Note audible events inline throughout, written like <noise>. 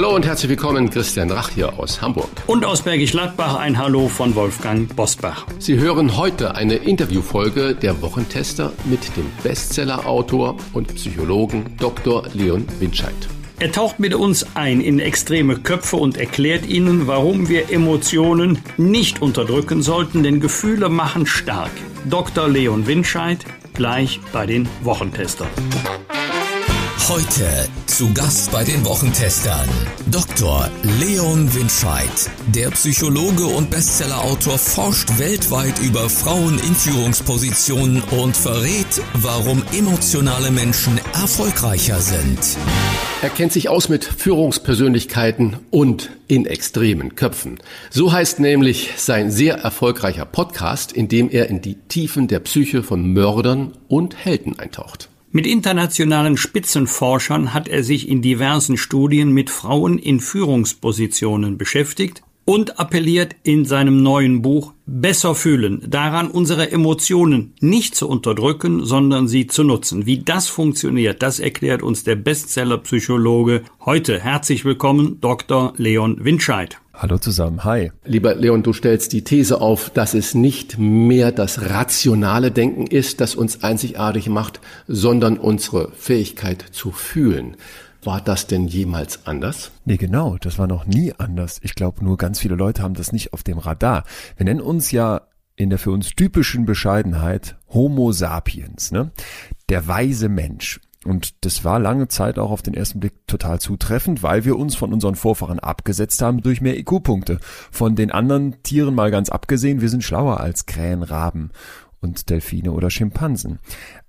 Hallo und herzlich willkommen, Christian Rach hier aus Hamburg. Und aus Bergisch Gladbach ein Hallo von Wolfgang Bosbach. Sie hören heute eine Interviewfolge der Wochentester mit dem Bestsellerautor und Psychologen Dr. Leon Winscheid. Er taucht mit uns ein in extreme Köpfe und erklärt ihnen, warum wir Emotionen nicht unterdrücken sollten, denn Gefühle machen stark. Dr. Leon Winscheid gleich bei den Wochentestern. Heute zu Gast bei den Wochentestern Dr. Leon Winscheid. Der Psychologe und Bestsellerautor forscht weltweit über Frauen in Führungspositionen und verrät, warum emotionale Menschen erfolgreicher sind. Er kennt sich aus mit Führungspersönlichkeiten und in extremen Köpfen. So heißt nämlich sein sehr erfolgreicher Podcast, in dem er in die Tiefen der Psyche von Mördern und Helden eintaucht. Mit internationalen Spitzenforschern hat er sich in diversen Studien mit Frauen in Führungspositionen beschäftigt und appelliert in seinem neuen Buch Besser fühlen daran, unsere Emotionen nicht zu unterdrücken, sondern sie zu nutzen. Wie das funktioniert, das erklärt uns der Bestseller-Psychologe heute. Herzlich willkommen, Dr. Leon Winscheid. Hallo zusammen, hi. Lieber Leon, du stellst die These auf, dass es nicht mehr das rationale Denken ist, das uns einzigartig macht, sondern unsere Fähigkeit zu fühlen. War das denn jemals anders? Nee, genau, das war noch nie anders. Ich glaube, nur ganz viele Leute haben das nicht auf dem Radar. Wir nennen uns ja in der für uns typischen Bescheidenheit Homo sapiens, ne? Der weise Mensch. Und das war lange Zeit auch auf den ersten Blick total zutreffend, weil wir uns von unseren Vorfahren abgesetzt haben durch mehr IQ-Punkte. Von den anderen Tieren mal ganz abgesehen, wir sind schlauer als Krähen, Raben und Delfine oder Schimpansen.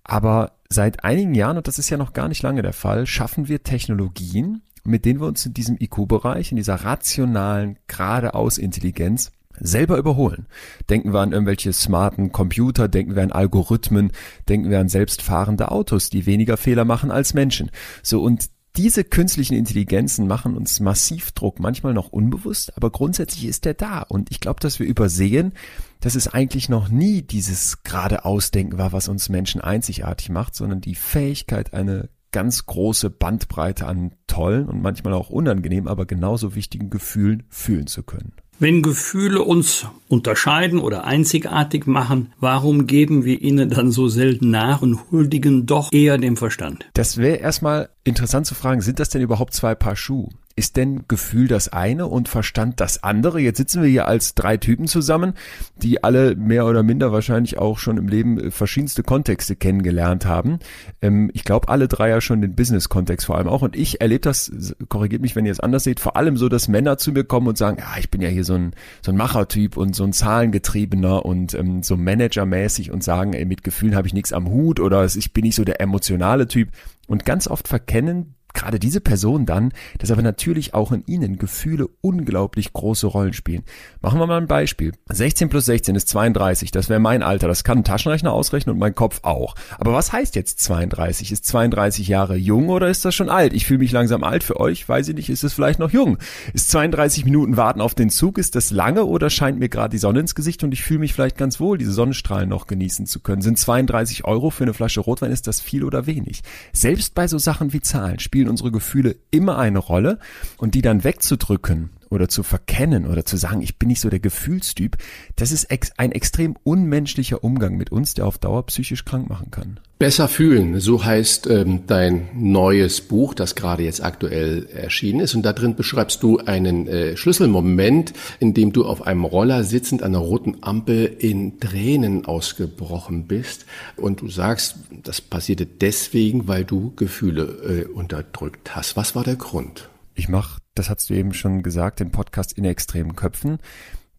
Aber seit einigen Jahren, und das ist ja noch gar nicht lange der Fall, schaffen wir Technologien, mit denen wir uns in diesem IQ-Bereich, in dieser rationalen, geradeaus Intelligenz selber überholen. Denken wir an irgendwelche smarten Computer, denken wir an Algorithmen, denken wir an selbstfahrende Autos, die weniger Fehler machen als Menschen. So und diese künstlichen Intelligenzen machen uns massiv Druck, manchmal noch unbewusst, aber grundsätzlich ist der da. Und ich glaube, dass wir übersehen, dass es eigentlich noch nie dieses geradeausdenken war, was uns Menschen einzigartig macht, sondern die Fähigkeit, eine ganz große Bandbreite an tollen und manchmal auch unangenehm, aber genauso wichtigen Gefühlen fühlen zu können. Wenn Gefühle uns unterscheiden oder einzigartig machen, warum geben wir ihnen dann so selten nach und huldigen doch eher dem Verstand? Das wäre erstmal interessant zu fragen, sind das denn überhaupt zwei Paar Schuhe? Ist denn Gefühl das eine und Verstand das andere? Jetzt sitzen wir hier als drei Typen zusammen, die alle mehr oder minder wahrscheinlich auch schon im Leben äh, verschiedenste Kontexte kennengelernt haben. Ähm, ich glaube, alle drei ja schon den Business-Kontext vor allem auch. Und ich erlebe das, korrigiert mich, wenn ihr es anders seht, vor allem so, dass Männer zu mir kommen und sagen, ja, ich bin ja hier so ein, so ein Machertyp und so ein Zahlengetriebener und ähm, so Managermäßig und sagen, ey, mit Gefühlen habe ich nichts am Hut oder ich bin nicht so der emotionale Typ. Und ganz oft verkennen gerade diese Person dann, dass aber natürlich auch in ihnen Gefühle unglaublich große Rollen spielen. Machen wir mal ein Beispiel. 16 plus 16 ist 32, das wäre mein Alter, das kann ein Taschenrechner ausrechnen und mein Kopf auch. Aber was heißt jetzt 32? Ist 32 Jahre jung oder ist das schon alt? Ich fühle mich langsam alt für euch, weiß ich nicht, ist es vielleicht noch jung? Ist 32 Minuten warten auf den Zug, ist das lange oder scheint mir gerade die Sonne ins Gesicht und ich fühle mich vielleicht ganz wohl, diese Sonnenstrahlen noch genießen zu können? Sind 32 Euro für eine Flasche Rotwein, ist das viel oder wenig? Selbst bei so Sachen wie Zahlen spielen spielen unsere Gefühle immer eine Rolle. Und die dann wegzudrücken oder zu verkennen oder zu sagen, ich bin nicht so der Gefühlstyp, das ist ex ein extrem unmenschlicher Umgang mit uns, der auf Dauer psychisch krank machen kann. Besser fühlen, so heißt ähm, dein neues Buch, das gerade jetzt aktuell erschienen ist. Und da drin beschreibst du einen äh, Schlüsselmoment, in dem du auf einem Roller sitzend an einer roten Ampel in Tränen ausgebrochen bist. Und du sagst, das passierte deswegen, weil du Gefühle äh, unterdrückt hast. Was war der Grund? Ich mache, das hast du eben schon gesagt, den Podcast in extremen Köpfen.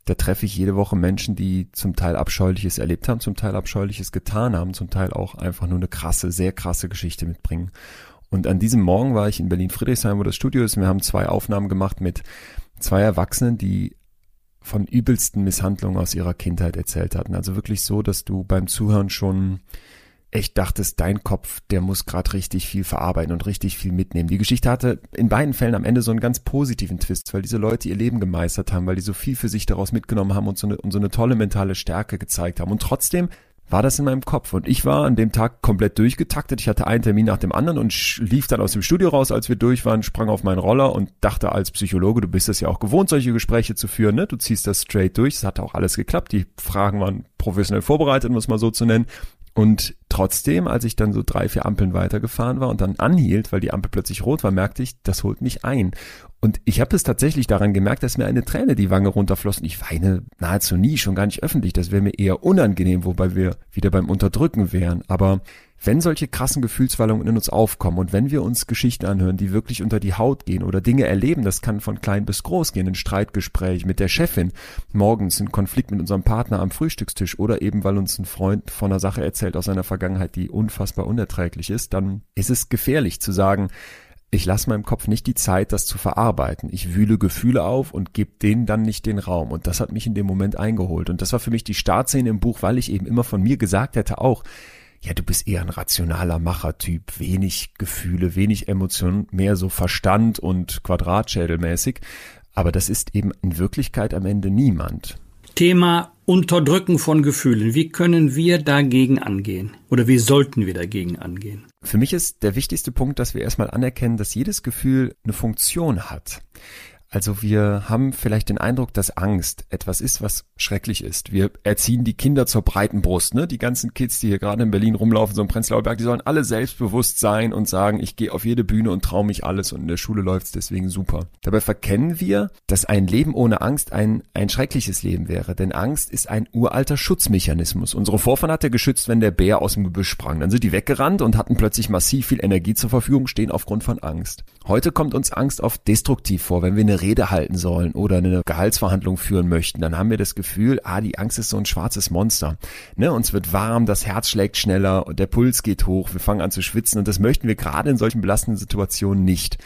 Da treffe ich jede Woche Menschen, die zum Teil Abscheuliches erlebt haben, zum Teil Abscheuliches getan haben, zum Teil auch einfach nur eine krasse, sehr krasse Geschichte mitbringen. Und an diesem Morgen war ich in Berlin-Friedrichshain, wo das Studio ist. Wir haben zwei Aufnahmen gemacht mit zwei Erwachsenen, die von übelsten Misshandlungen aus ihrer Kindheit erzählt hatten. Also wirklich so, dass du beim Zuhören schon echt dachtest, dein Kopf, der muss gerade richtig viel verarbeiten und richtig viel mitnehmen. Die Geschichte hatte in beiden Fällen am Ende so einen ganz positiven Twist, weil diese Leute ihr Leben gemeistert haben, weil die so viel für sich daraus mitgenommen haben und so eine, und so eine tolle mentale Stärke gezeigt haben. Und trotzdem war das in meinem Kopf. Und ich war an dem Tag komplett durchgetaktet. Ich hatte einen Termin nach dem anderen und lief dann aus dem Studio raus, als wir durch waren, sprang auf meinen Roller und dachte als Psychologe, du bist es ja auch gewohnt, solche Gespräche zu führen, ne? Du ziehst das straight durch. Es hat auch alles geklappt. Die Fragen waren professionell vorbereitet, um es mal so zu nennen. Und trotzdem, als ich dann so drei, vier Ampeln weitergefahren war und dann anhielt, weil die Ampel plötzlich rot war, merkte ich, das holt mich ein. Und ich habe es tatsächlich daran gemerkt, dass mir eine Träne die Wange runterfloss. Und ich weine nahezu nie, schon gar nicht öffentlich. Das wäre mir eher unangenehm, wobei wir wieder beim Unterdrücken wären. Aber wenn solche krassen Gefühlswallungen in uns aufkommen und wenn wir uns Geschichten anhören, die wirklich unter die Haut gehen oder Dinge erleben, das kann von klein bis groß gehen, ein Streitgespräch mit der Chefin, morgens ein Konflikt mit unserem Partner am Frühstückstisch oder eben weil uns ein Freund von einer Sache erzählt aus seiner Vergangenheit, die unfassbar unerträglich ist, dann ist es gefährlich zu sagen, ich lasse meinem Kopf nicht die Zeit, das zu verarbeiten. Ich wühle Gefühle auf und gebe denen dann nicht den Raum. Und das hat mich in dem Moment eingeholt. Und das war für mich die Startszene im Buch, weil ich eben immer von mir gesagt hätte auch, ja, du bist eher ein rationaler Machertyp, wenig Gefühle, wenig Emotionen, mehr so Verstand und Quadratschädelmäßig. Aber das ist eben in Wirklichkeit am Ende niemand. Thema Unterdrücken von Gefühlen. Wie können wir dagegen angehen? Oder wie sollten wir dagegen angehen? Für mich ist der wichtigste Punkt, dass wir erstmal anerkennen, dass jedes Gefühl eine Funktion hat. Also wir haben vielleicht den Eindruck, dass Angst etwas ist, was schrecklich ist. Wir erziehen die Kinder zur breiten Brust. Ne? Die ganzen Kids, die hier gerade in Berlin rumlaufen, so im Prenzlauer Berg, die sollen alle selbstbewusst sein und sagen, ich gehe auf jede Bühne und traue mich alles und in der Schule läuft's deswegen super. Dabei verkennen wir, dass ein Leben ohne Angst ein, ein schreckliches Leben wäre. Denn Angst ist ein uralter Schutzmechanismus. Unsere Vorfahren hat er geschützt, wenn der Bär aus dem Gebüsch sprang. Dann sind die weggerannt und hatten plötzlich massiv viel Energie zur Verfügung stehen aufgrund von Angst. Heute kommt uns Angst oft destruktiv vor, wenn wir eine Rede halten sollen oder eine Gehaltsverhandlung führen möchten, dann haben wir das Gefühl, ah, die Angst ist so ein schwarzes Monster. Ne? Uns wird warm, das Herz schlägt schneller, der Puls geht hoch, wir fangen an zu schwitzen und das möchten wir gerade in solchen belastenden Situationen nicht.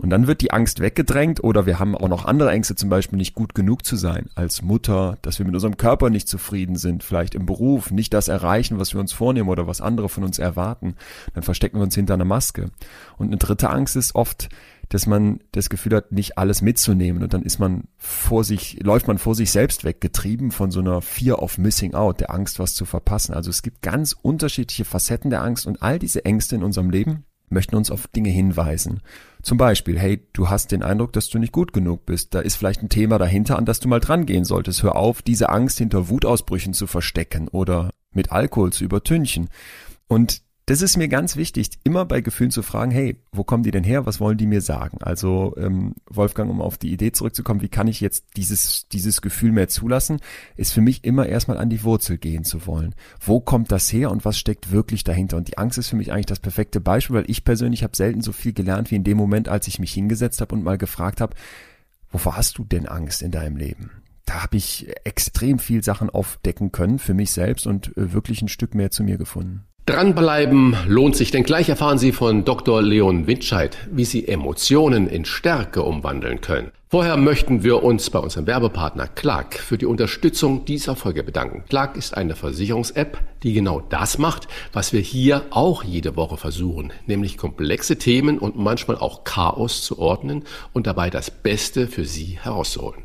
Und dann wird die Angst weggedrängt oder wir haben auch noch andere Ängste, zum Beispiel nicht gut genug zu sein als Mutter, dass wir mit unserem Körper nicht zufrieden sind, vielleicht im Beruf nicht das erreichen, was wir uns vornehmen oder was andere von uns erwarten. Dann verstecken wir uns hinter einer Maske. Und eine dritte Angst ist oft, dass man das Gefühl hat, nicht alles mitzunehmen und dann ist man vor sich, läuft man vor sich selbst weggetrieben von so einer Fear of Missing Out, der Angst, was zu verpassen. Also es gibt ganz unterschiedliche Facetten der Angst und all diese Ängste in unserem Leben möchten uns auf Dinge hinweisen. Zum Beispiel, hey, du hast den Eindruck, dass du nicht gut genug bist. Da ist vielleicht ein Thema dahinter, an das du mal dran gehen solltest. Hör auf, diese Angst hinter Wutausbrüchen zu verstecken oder mit Alkohol zu übertünchen. Und das ist mir ganz wichtig, immer bei Gefühlen zu fragen, hey, wo kommen die denn her? Was wollen die mir sagen? Also ähm, Wolfgang, um auf die Idee zurückzukommen, wie kann ich jetzt dieses, dieses Gefühl mehr zulassen, ist für mich immer erstmal an die Wurzel gehen zu wollen. Wo kommt das her und was steckt wirklich dahinter? Und die Angst ist für mich eigentlich das perfekte Beispiel, weil ich persönlich habe selten so viel gelernt wie in dem Moment, als ich mich hingesetzt habe und mal gefragt habe, wovor hast du denn Angst in deinem Leben? da habe ich extrem viel Sachen aufdecken können für mich selbst und äh, wirklich ein Stück mehr zu mir gefunden. Dranbleiben lohnt sich, denn gleich erfahren Sie von Dr. Leon Windscheid, wie Sie Emotionen in Stärke umwandeln können. Vorher möchten wir uns bei unserem Werbepartner Clark für die Unterstützung dieser Folge bedanken. Clark ist eine Versicherungs-App, die genau das macht, was wir hier auch jede Woche versuchen, nämlich komplexe Themen und manchmal auch Chaos zu ordnen und dabei das Beste für Sie herauszuholen.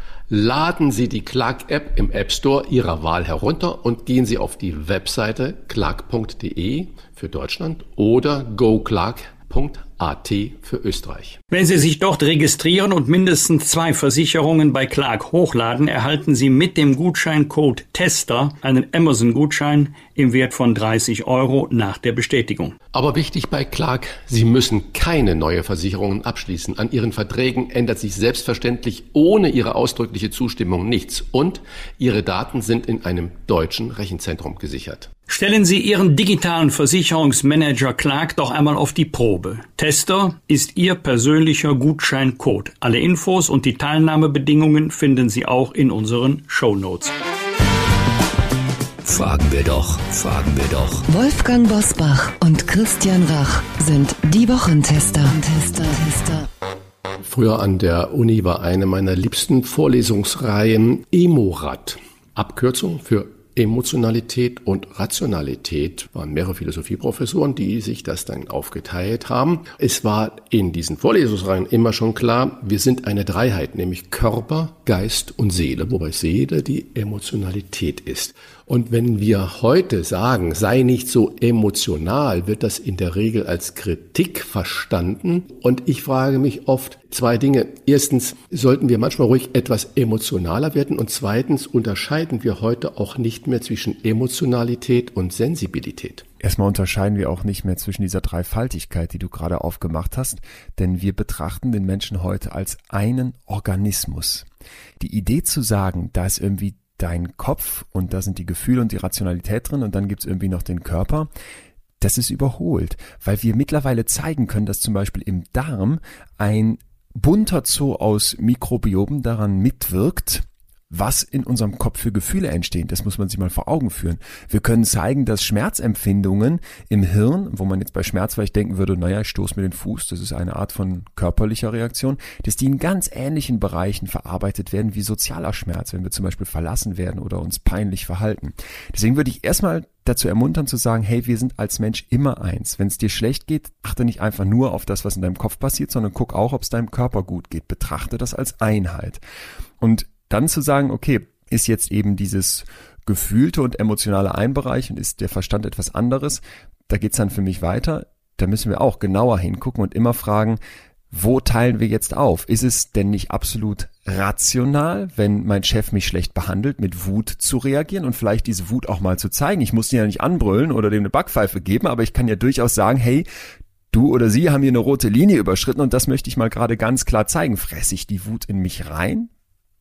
Laden Sie die Clark-App im App Store Ihrer Wahl herunter und gehen Sie auf die Webseite clark.de für Deutschland oder goclark.de AT für Österreich. Wenn Sie sich dort registrieren und mindestens zwei Versicherungen bei Clark hochladen, erhalten Sie mit dem Gutscheincode TESTER einen Amazon-Gutschein im Wert von 30 Euro nach der Bestätigung. Aber wichtig bei Clark, Sie müssen keine neue Versicherungen abschließen. An Ihren Verträgen ändert sich selbstverständlich ohne Ihre ausdrückliche Zustimmung nichts und Ihre Daten sind in einem deutschen Rechenzentrum gesichert. Stellen Sie Ihren digitalen Versicherungsmanager Clark doch einmal auf die Probe. Tester ist Ihr persönlicher Gutscheincode. Alle Infos und die Teilnahmebedingungen finden Sie auch in unseren Show Notes. Fragen wir doch, fragen wir doch. Wolfgang Bosbach und Christian Rach sind die Wochentester. Tester, Tester. Früher an der Uni war eine meiner liebsten Vorlesungsreihen Emorad. Abkürzung für Emotionalität und Rationalität waren mehrere Philosophieprofessoren, die sich das dann aufgeteilt haben. Es war in diesen Vorlesungsreihen immer schon klar, wir sind eine Dreiheit, nämlich Körper, Geist und Seele, wobei Seele die Emotionalität ist. Und wenn wir heute sagen, sei nicht so emotional, wird das in der Regel als Kritik verstanden. Und ich frage mich oft zwei Dinge. Erstens, sollten wir manchmal ruhig etwas emotionaler werden? Und zweitens, unterscheiden wir heute auch nicht mehr zwischen Emotionalität und Sensibilität? Erstmal unterscheiden wir auch nicht mehr zwischen dieser Dreifaltigkeit, die du gerade aufgemacht hast, denn wir betrachten den Menschen heute als einen Organismus. Die Idee zu sagen, da ist irgendwie dein Kopf und da sind die Gefühle und die Rationalität drin und dann gibt's irgendwie noch den Körper. Das ist überholt, weil wir mittlerweile zeigen können, dass zum Beispiel im Darm ein bunter Zoo aus Mikrobiomen daran mitwirkt, was in unserem Kopf für Gefühle entstehen. Das muss man sich mal vor Augen führen. Wir können zeigen, dass Schmerzempfindungen im Hirn, wo man jetzt bei Schmerz vielleicht denken würde, naja, ich stoße mir den Fuß, das ist eine Art von körperlicher Reaktion, dass die in ganz ähnlichen Bereichen verarbeitet werden wie sozialer Schmerz, wenn wir zum Beispiel verlassen werden oder uns peinlich verhalten. Deswegen würde ich erstmal dazu ermuntern zu sagen, hey, wir sind als Mensch immer eins. Wenn es dir schlecht geht, achte nicht einfach nur auf das, was in deinem Kopf passiert, sondern guck auch, ob es deinem Körper gut geht. Betrachte das als Einheit. Und dann zu sagen, okay, ist jetzt eben dieses gefühlte und emotionale ein Bereich und ist der Verstand etwas anderes, da geht's dann für mich weiter. Da müssen wir auch genauer hingucken und immer fragen, wo teilen wir jetzt auf? Ist es denn nicht absolut rational, wenn mein Chef mich schlecht behandelt, mit Wut zu reagieren und vielleicht diese Wut auch mal zu zeigen? Ich muss ihn ja nicht anbrüllen oder dem eine Backpfeife geben, aber ich kann ja durchaus sagen, hey, du oder sie haben hier eine rote Linie überschritten und das möchte ich mal gerade ganz klar zeigen. Fresse ich die Wut in mich rein?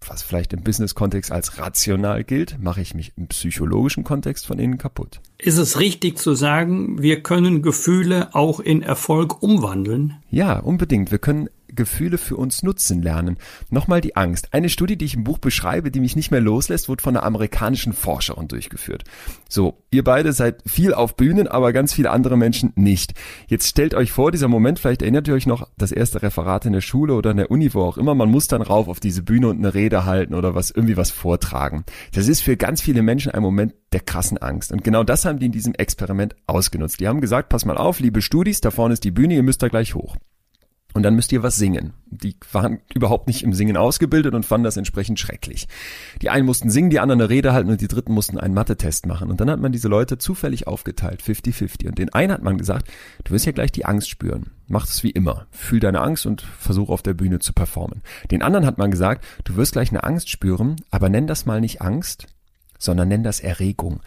Was vielleicht im Business-Kontext als rational gilt, mache ich mich im psychologischen Kontext von innen kaputt. Ist es richtig zu sagen, wir können Gefühle auch in Erfolg umwandeln? Ja, unbedingt. Wir können Gefühle für uns nutzen lernen. Nochmal die Angst. Eine Studie, die ich im Buch beschreibe, die mich nicht mehr loslässt, wurde von einer amerikanischen Forscherin durchgeführt. So, ihr beide seid viel auf Bühnen, aber ganz viele andere Menschen nicht. Jetzt stellt euch vor, dieser Moment, vielleicht erinnert ihr euch noch das erste Referat in der Schule oder in der Uni, wo auch immer, man muss dann rauf auf diese Bühne und eine Rede halten oder was, irgendwie was vortragen. Das ist für ganz viele Menschen ein Moment der krassen Angst. Und genau das haben die in diesem Experiment ausgenutzt. Die haben gesagt, pass mal auf, liebe Studis, da vorne ist die Bühne, ihr müsst da gleich hoch. Und dann müsst ihr was singen. Die waren überhaupt nicht im Singen ausgebildet und fanden das entsprechend schrecklich. Die einen mussten singen, die anderen eine Rede halten und die dritten mussten einen Mathe-Test machen. Und dann hat man diese Leute zufällig aufgeteilt, 50-50. Und den einen hat man gesagt, du wirst ja gleich die Angst spüren. Mach es wie immer. Fühl deine Angst und versuch auf der Bühne zu performen. Den anderen hat man gesagt, du wirst gleich eine Angst spüren, aber nenn das mal nicht Angst, sondern nenn das Erregung.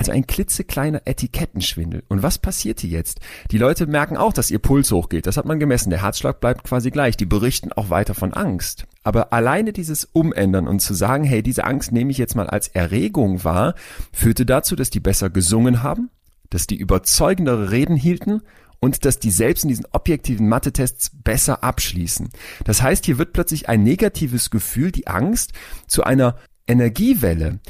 Also ein klitzekleiner Etikettenschwindel. Und was passiert hier jetzt? Die Leute merken auch, dass ihr Puls hochgeht. Das hat man gemessen. Der Herzschlag bleibt quasi gleich. Die berichten auch weiter von Angst. Aber alleine dieses Umändern und zu sagen, hey, diese Angst nehme ich jetzt mal als Erregung wahr, führte dazu, dass die besser gesungen haben, dass die überzeugendere Reden hielten und dass die selbst in diesen objektiven Mathe-Tests besser abschließen. Das heißt, hier wird plötzlich ein negatives Gefühl, die Angst, zu einer Energiewelle.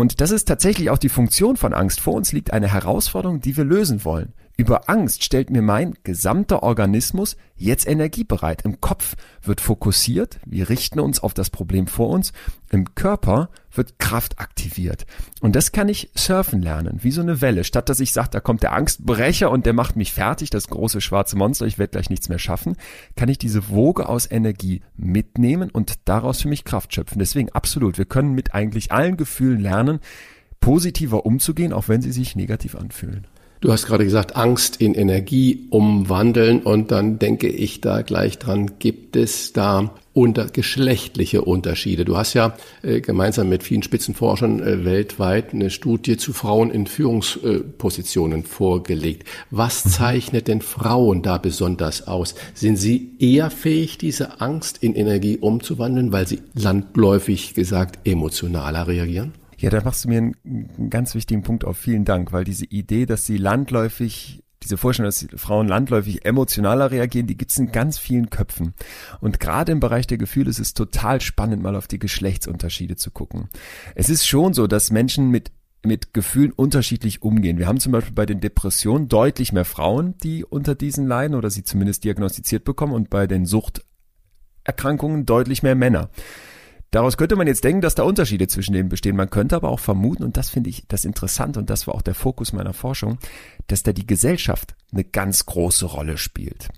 Und das ist tatsächlich auch die Funktion von Angst. Vor uns liegt eine Herausforderung, die wir lösen wollen. Über Angst stellt mir mein gesamter Organismus jetzt Energie bereit. Im Kopf wird fokussiert, wir richten uns auf das Problem vor uns, im Körper wird Kraft aktiviert. Und das kann ich surfen lernen, wie so eine Welle. Statt dass ich sage, da kommt der Angstbrecher und der macht mich fertig, das große schwarze Monster, ich werde gleich nichts mehr schaffen, kann ich diese Woge aus Energie mitnehmen und daraus für mich Kraft schöpfen. Deswegen absolut, wir können mit eigentlich allen Gefühlen lernen, positiver umzugehen, auch wenn sie sich negativ anfühlen. Du hast gerade gesagt, Angst in Energie umwandeln und dann denke ich da gleich dran, gibt es da unter geschlechtliche Unterschiede. Du hast ja äh, gemeinsam mit vielen Spitzenforschern äh, weltweit eine Studie zu Frauen in Führungspositionen vorgelegt. Was mhm. zeichnet denn Frauen da besonders aus? Sind sie eher fähig, diese Angst in Energie umzuwandeln, weil sie landläufig gesagt emotionaler reagieren? Ja, da machst du mir einen, ganz wichtigen Punkt auf. Vielen Dank, weil diese Idee, dass sie landläufig diese Vorstellung, dass Frauen landläufig emotionaler reagieren, die gibt's in ganz vielen Köpfen. Und gerade im Bereich der Gefühle ist es total spannend, mal auf die Geschlechtsunterschiede zu gucken. Es ist schon so, dass Menschen mit mit Gefühlen unterschiedlich umgehen. Wir haben zum Beispiel bei den Depressionen deutlich mehr Frauen, die unter diesen leiden oder sie zumindest diagnostiziert bekommen und bei den Suchterkrankungen deutlich mehr Männer. Daraus könnte man jetzt denken, dass da Unterschiede zwischen denen bestehen. Man könnte aber auch vermuten, und das finde ich das interessant, und das war auch der Fokus meiner Forschung, dass da die Gesellschaft eine ganz große Rolle spielt.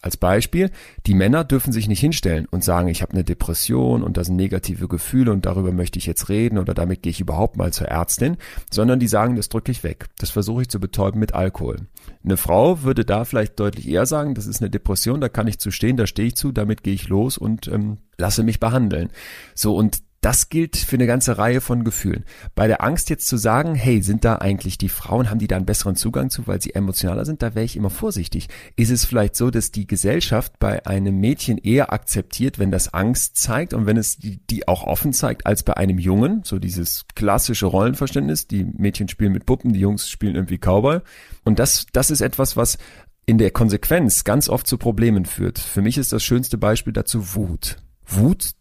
Als Beispiel, die Männer dürfen sich nicht hinstellen und sagen, ich habe eine Depression und das sind negative Gefühle und darüber möchte ich jetzt reden oder damit gehe ich überhaupt mal zur Ärztin, sondern die sagen, das drücke ich weg. Das versuche ich zu betäuben mit Alkohol. Eine Frau würde da vielleicht deutlich eher sagen, das ist eine Depression, da kann ich zu stehen, da stehe ich zu, damit gehe ich los und ähm, lasse mich behandeln. So, und das gilt für eine ganze Reihe von Gefühlen. Bei der Angst jetzt zu sagen, hey, sind da eigentlich die Frauen, haben die da einen besseren Zugang zu, weil sie emotionaler sind, da wäre ich immer vorsichtig. Ist es vielleicht so, dass die Gesellschaft bei einem Mädchen eher akzeptiert, wenn das Angst zeigt und wenn es die, die auch offen zeigt, als bei einem Jungen? So dieses klassische Rollenverständnis, die Mädchen spielen mit Puppen, die Jungs spielen irgendwie Cowboy. Und das, das ist etwas, was in der Konsequenz ganz oft zu Problemen führt. Für mich ist das schönste Beispiel dazu Wut. Wut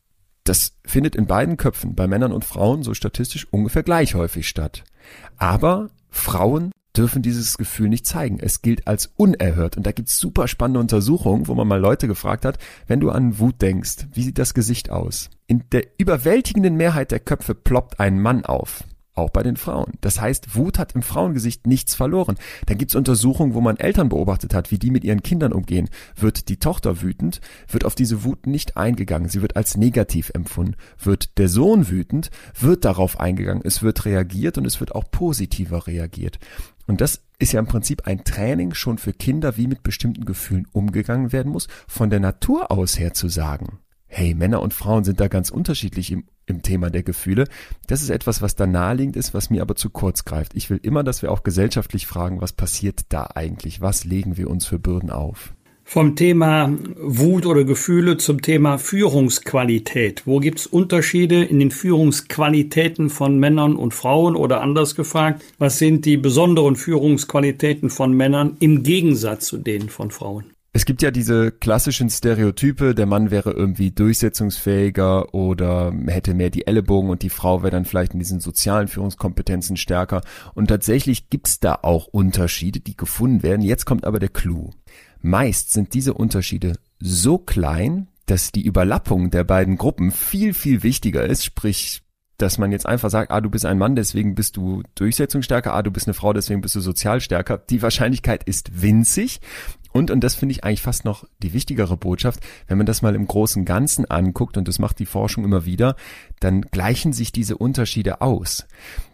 das findet in beiden Köpfen, bei Männern und Frauen, so statistisch ungefähr gleich häufig statt. Aber Frauen dürfen dieses Gefühl nicht zeigen. Es gilt als unerhört. Und da gibt's super spannende Untersuchungen, wo man mal Leute gefragt hat, wenn du an Wut denkst, wie sieht das Gesicht aus? In der überwältigenden Mehrheit der Köpfe ploppt ein Mann auf auch bei den Frauen. Das heißt, Wut hat im Frauengesicht nichts verloren. Da gibt's Untersuchungen, wo man Eltern beobachtet hat, wie die mit ihren Kindern umgehen. Wird die Tochter wütend, wird auf diese Wut nicht eingegangen. Sie wird als negativ empfunden. Wird der Sohn wütend, wird darauf eingegangen. Es wird reagiert und es wird auch positiver reagiert. Und das ist ja im Prinzip ein Training schon für Kinder, wie mit bestimmten Gefühlen umgegangen werden muss, von der Natur aus her zu sagen hey, Männer und Frauen sind da ganz unterschiedlich im, im Thema der Gefühle. Das ist etwas, was da naheliegend ist, was mir aber zu kurz greift. Ich will immer, dass wir auch gesellschaftlich fragen, was passiert da eigentlich? Was legen wir uns für Bürden auf? Vom Thema Wut oder Gefühle zum Thema Führungsqualität. Wo gibt es Unterschiede in den Führungsqualitäten von Männern und Frauen oder anders gefragt, was sind die besonderen Führungsqualitäten von Männern im Gegensatz zu denen von Frauen? Es gibt ja diese klassischen Stereotype, der Mann wäre irgendwie durchsetzungsfähiger oder hätte mehr die Ellenbogen und die Frau wäre dann vielleicht in diesen sozialen Führungskompetenzen stärker. Und tatsächlich gibt's da auch Unterschiede, die gefunden werden. Jetzt kommt aber der Clou. Meist sind diese Unterschiede so klein, dass die Überlappung der beiden Gruppen viel, viel wichtiger ist, sprich dass man jetzt einfach sagt, ah, du bist ein Mann, deswegen bist du durchsetzungsstärker, ah, du bist eine Frau, deswegen bist du sozial stärker. Die Wahrscheinlichkeit ist winzig. Und, und das finde ich eigentlich fast noch die wichtigere Botschaft, wenn man das mal im großen Ganzen anguckt, und das macht die Forschung immer wieder, dann gleichen sich diese Unterschiede aus.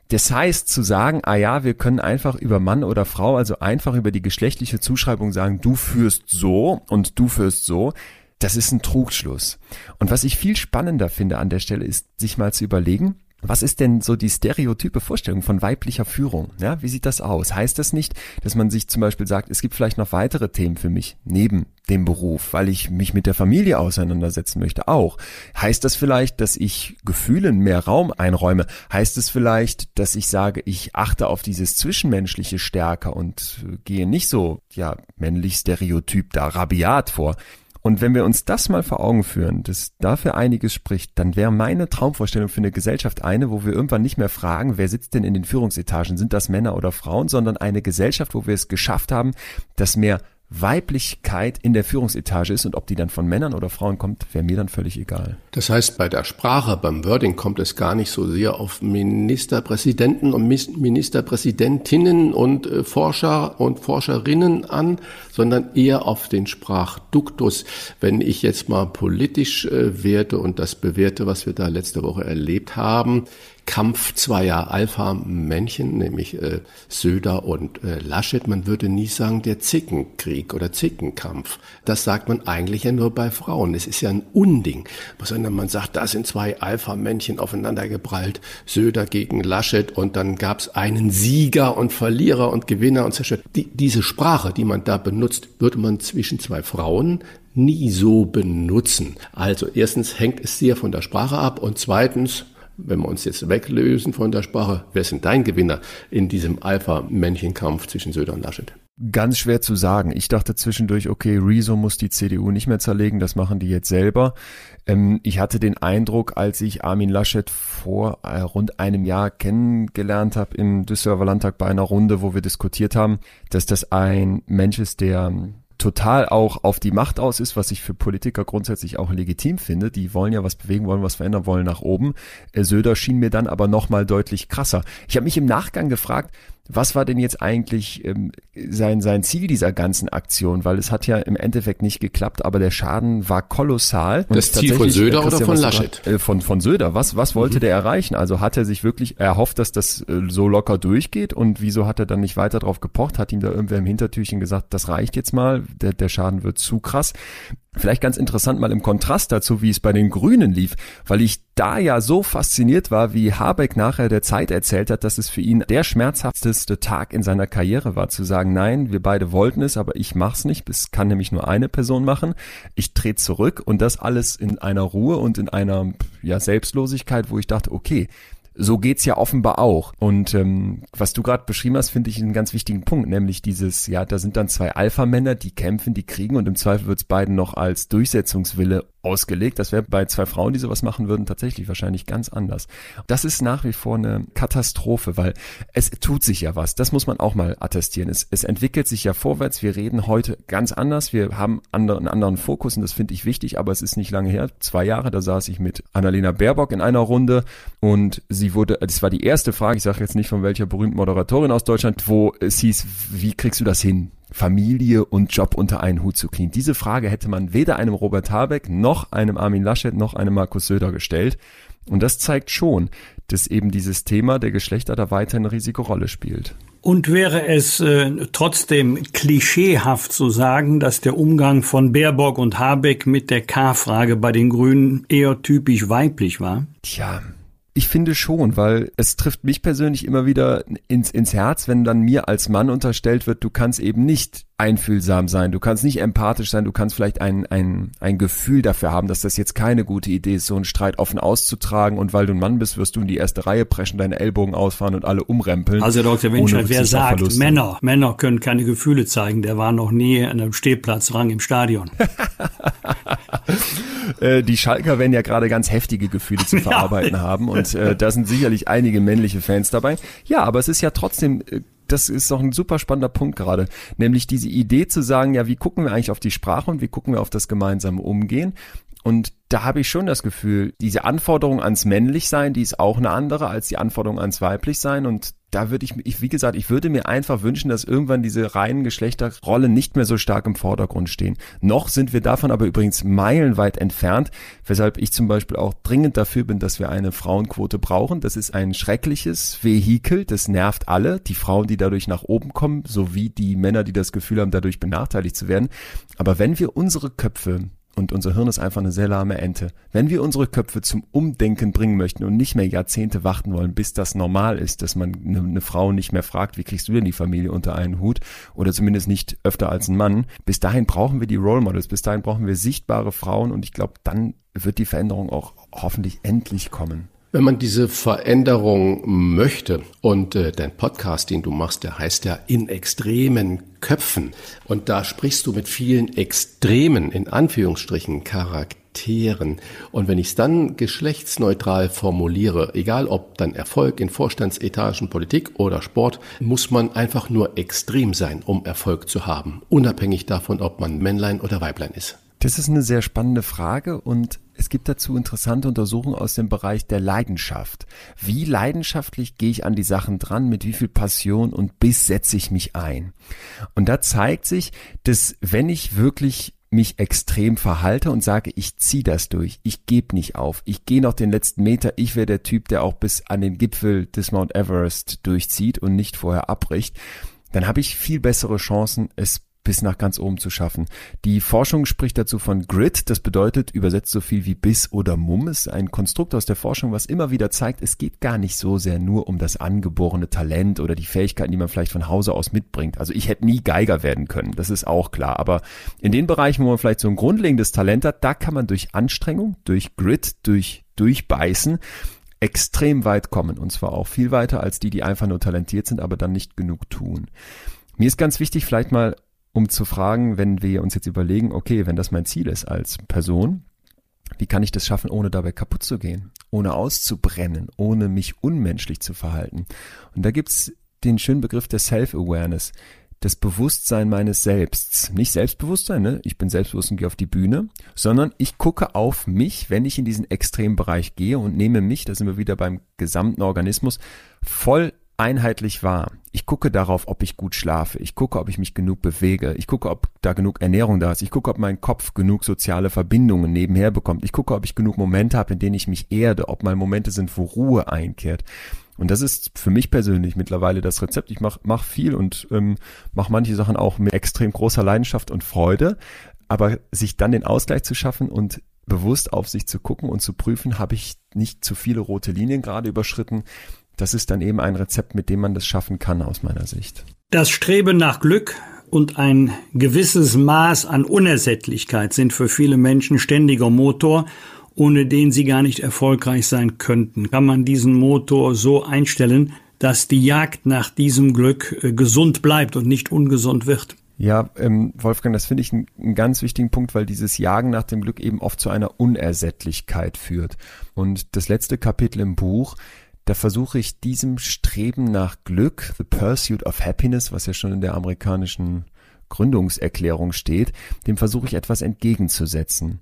Das heißt, zu sagen, ah ja, wir können einfach über Mann oder Frau, also einfach über die geschlechtliche Zuschreibung sagen, du führst so und du führst so, das ist ein Trugschluss. Und was ich viel spannender finde an der Stelle ist, sich mal zu überlegen, was ist denn so die stereotype Vorstellung von weiblicher Führung? Ja, wie sieht das aus? Heißt das nicht, dass man sich zum Beispiel sagt, es gibt vielleicht noch weitere Themen für mich neben dem Beruf, weil ich mich mit der Familie auseinandersetzen möchte auch? Heißt das vielleicht, dass ich Gefühlen mehr Raum einräume? Heißt es vielleicht, dass ich sage, ich achte auf dieses Zwischenmenschliche stärker und gehe nicht so, ja, männlich Stereotyp da rabiat vor? Und wenn wir uns das mal vor Augen führen, dass dafür einiges spricht, dann wäre meine Traumvorstellung für eine Gesellschaft eine, wo wir irgendwann nicht mehr fragen, wer sitzt denn in den Führungsetagen, sind das Männer oder Frauen, sondern eine Gesellschaft, wo wir es geschafft haben, dass mehr Weiblichkeit in der Führungsetage ist und ob die dann von Männern oder Frauen kommt, wäre mir dann völlig egal. Das heißt, bei der Sprache, beim Wording kommt es gar nicht so sehr auf Ministerpräsidenten und Ministerpräsidentinnen und äh, Forscher und Forscherinnen an, sondern eher auf den Sprachduktus. Wenn ich jetzt mal politisch äh, werte und das bewerte, was wir da letzte Woche erlebt haben, Kampf zweier Alpha-Männchen, nämlich äh, Söder und äh, Laschet. Man würde nie sagen der Zickenkrieg oder Zickenkampf. Das sagt man eigentlich ja nur bei Frauen. Es ist ja ein Unding. Sondern man sagt, da sind zwei Alpha-Männchen aufeinander geprallt, Söder gegen Laschet und dann gab es einen Sieger und Verlierer und Gewinner und Zerstört. Die, diese Sprache, die man da benutzt, würde man zwischen zwei Frauen nie so benutzen. Also erstens hängt es sehr von der Sprache ab und zweitens wenn wir uns jetzt weglösen von der Sprache, wer sind dein Gewinner in diesem Alpha-Männchen-Kampf zwischen Söder und Laschet? Ganz schwer zu sagen. Ich dachte zwischendurch, okay, Rezo muss die CDU nicht mehr zerlegen, das machen die jetzt selber. Ähm, ich hatte den Eindruck, als ich Armin Laschet vor äh, rund einem Jahr kennengelernt habe im Düsseldorfer Landtag bei einer Runde, wo wir diskutiert haben, dass das ein Mensch ist, der total auch auf die Macht aus ist, was ich für Politiker grundsätzlich auch legitim finde. Die wollen ja was bewegen, wollen was verändern, wollen nach oben. Äh, Söder schien mir dann aber nochmal deutlich krasser. Ich habe mich im Nachgang gefragt, was war denn jetzt eigentlich ähm, sein, sein Ziel dieser ganzen Aktion? Weil es hat ja im Endeffekt nicht geklappt, aber der Schaden war kolossal. Das Ziel von Söder oder von Laschet? Äh, von, von Söder. Was, was wollte mhm. der erreichen? Also hat er sich wirklich erhofft, dass das äh, so locker durchgeht? Und wieso hat er dann nicht weiter drauf gepocht? Hat ihm da irgendwer im Hintertürchen gesagt, das reicht jetzt mal, der, der Schaden wird zu krass. Vielleicht ganz interessant mal im Kontrast dazu, wie es bei den Grünen lief, weil ich da ja so fasziniert war, wie Habeck nachher der Zeit erzählt hat, dass es für ihn der schmerzhafteste Tag in seiner Karriere war, zu sagen, nein, wir beide wollten es, aber ich mach's nicht, es kann nämlich nur eine Person machen. Ich trete zurück und das alles in einer Ruhe und in einer ja, Selbstlosigkeit, wo ich dachte, okay, so geht's ja offenbar auch. Und ähm, was du gerade beschrieben hast, finde ich einen ganz wichtigen Punkt, nämlich dieses, ja, da sind dann zwei Alpha-Männer, die kämpfen, die kriegen und im Zweifel wird's beiden noch als Durchsetzungswille ausgelegt. Das wäre bei zwei Frauen, die sowas machen würden, tatsächlich wahrscheinlich ganz anders. Das ist nach wie vor eine Katastrophe, weil es tut sich ja was. Das muss man auch mal attestieren. Es, es entwickelt sich ja vorwärts. Wir reden heute ganz anders. Wir haben andere, einen anderen Fokus und das finde ich wichtig, aber es ist nicht lange her. Zwei Jahre, da saß ich mit Annalena Baerbock in einer Runde und sie wurde, das war die erste Frage, ich sage jetzt nicht von welcher berühmten Moderatorin aus Deutschland, wo es hieß, wie kriegst du das hin? Familie und Job unter einen Hut zu kriegen? Diese Frage hätte man weder einem Robert Habeck noch einem Armin Laschet noch einem Markus Söder gestellt. Und das zeigt schon, dass eben dieses Thema der Geschlechter da weiter eine Risikorolle spielt. Und wäre es äh, trotzdem klischeehaft zu sagen, dass der Umgang von Baerbock und Habeck mit der K-Frage bei den Grünen eher typisch weiblich war? Tja, ich finde schon, weil es trifft mich persönlich immer wieder ins, ins Herz, wenn dann mir als Mann unterstellt wird, du kannst eben nicht einfühlsam sein, du kannst nicht empathisch sein, du kannst vielleicht ein, ein, ein Gefühl dafür haben, dass das jetzt keine gute Idee ist, so einen Streit offen auszutragen und weil du ein Mann bist, wirst du in die erste Reihe preschen, deine Ellbogen ausfahren und alle umrempeln. Also Dr. Winscheid, wer sagt, Männer, Männer können keine Gefühle zeigen, der war noch nie an einem Stehplatzrang im Stadion. <laughs> Äh, die Schalker werden ja gerade ganz heftige Gefühle zu <laughs> verarbeiten ja. haben und äh, da sind sicherlich einige männliche Fans dabei. Ja, aber es ist ja trotzdem äh, das ist doch ein super spannender Punkt gerade, nämlich diese Idee zu sagen, ja, wie gucken wir eigentlich auf die Sprache und wie gucken wir auf das gemeinsame Umgehen? Und da habe ich schon das Gefühl, diese Anforderung ans Männlichsein, die ist auch eine andere als die Anforderung ans Weiblichsein. Und da würde ich, ich, wie gesagt, ich würde mir einfach wünschen, dass irgendwann diese reinen Geschlechterrollen nicht mehr so stark im Vordergrund stehen. Noch sind wir davon aber übrigens meilenweit entfernt, weshalb ich zum Beispiel auch dringend dafür bin, dass wir eine Frauenquote brauchen. Das ist ein schreckliches Vehikel, das nervt alle, die Frauen, die dadurch nach oben kommen, sowie die Männer, die das Gefühl haben, dadurch benachteiligt zu werden. Aber wenn wir unsere Köpfe und unser Hirn ist einfach eine sehr lahme Ente. Wenn wir unsere Köpfe zum Umdenken bringen möchten und nicht mehr Jahrzehnte warten wollen, bis das normal ist, dass man eine, eine, Frau nicht mehr fragt, wie kriegst du denn die Familie unter einen Hut oder zumindest nicht öfter als ein Mann, bis dahin brauchen wir die Role Models, bis dahin brauchen wir sichtbare Frauen und ich glaube, dann wird die Veränderung auch hoffentlich endlich kommen. Wenn man diese Veränderung möchte und äh, dein Podcast, den du machst, der heißt ja in extremen Köpfen und da sprichst du mit vielen extremen, in Anführungsstrichen, Charakteren. Und wenn ich es dann geschlechtsneutral formuliere, egal ob dann Erfolg in Vorstandsetagen, Politik oder Sport, muss man einfach nur extrem sein, um Erfolg zu haben, unabhängig davon, ob man Männlein oder Weiblein ist. Das ist eine sehr spannende Frage und es gibt dazu interessante Untersuchungen aus dem Bereich der Leidenschaft. Wie leidenschaftlich gehe ich an die Sachen dran, mit wie viel Passion und Biss setze ich mich ein? Und da zeigt sich, dass wenn ich wirklich mich extrem verhalte und sage, ich ziehe das durch, ich gebe nicht auf, ich gehe noch den letzten Meter, ich wäre der Typ, der auch bis an den Gipfel des Mount Everest durchzieht und nicht vorher abbricht, dann habe ich viel bessere Chancen, es bis nach ganz oben zu schaffen. Die Forschung spricht dazu von Grit, das bedeutet übersetzt so viel wie Biss oder Mumm, ist ein Konstrukt aus der Forschung, was immer wieder zeigt, es geht gar nicht so sehr nur um das angeborene Talent oder die Fähigkeiten, die man vielleicht von Hause aus mitbringt. Also ich hätte nie Geiger werden können, das ist auch klar, aber in den Bereichen, wo man vielleicht so ein grundlegendes Talent hat, da kann man durch Anstrengung, durch Grit, durch Durchbeißen extrem weit kommen und zwar auch viel weiter als die, die einfach nur talentiert sind, aber dann nicht genug tun. Mir ist ganz wichtig, vielleicht mal um zu fragen, wenn wir uns jetzt überlegen, okay, wenn das mein Ziel ist als Person, wie kann ich das schaffen, ohne dabei kaputt zu gehen, ohne auszubrennen, ohne mich unmenschlich zu verhalten? Und da gibt's den schönen Begriff der Self-Awareness, das Bewusstsein meines Selbsts. Nicht Selbstbewusstsein, ne? ich bin selbstbewusst und gehe auf die Bühne, sondern ich gucke auf mich, wenn ich in diesen extremen Bereich gehe und nehme mich, da sind wir wieder beim gesamten Organismus, voll einheitlich wahr. Ich gucke darauf, ob ich gut schlafe. Ich gucke, ob ich mich genug bewege. Ich gucke, ob da genug Ernährung da ist. Ich gucke, ob mein Kopf genug soziale Verbindungen nebenher bekommt. Ich gucke, ob ich genug Momente habe, in denen ich mich erde, ob mal Momente sind, wo Ruhe einkehrt. Und das ist für mich persönlich mittlerweile das Rezept. Ich mache mach viel und ähm, mache manche Sachen auch mit extrem großer Leidenschaft und Freude. Aber sich dann den Ausgleich zu schaffen und bewusst auf sich zu gucken und zu prüfen, habe ich nicht zu viele rote Linien gerade überschritten, das ist dann eben ein Rezept, mit dem man das schaffen kann aus meiner Sicht. Das Streben nach Glück und ein gewisses Maß an Unersättlichkeit sind für viele Menschen ständiger Motor, ohne den sie gar nicht erfolgreich sein könnten. Kann man diesen Motor so einstellen, dass die Jagd nach diesem Glück äh, gesund bleibt und nicht ungesund wird? Ja, ähm, Wolfgang, das finde ich einen, einen ganz wichtigen Punkt, weil dieses Jagen nach dem Glück eben oft zu einer Unersättlichkeit führt. Und das letzte Kapitel im Buch da versuche ich diesem Streben nach Glück, the pursuit of happiness, was ja schon in der amerikanischen Gründungserklärung steht, dem versuche ich etwas entgegenzusetzen.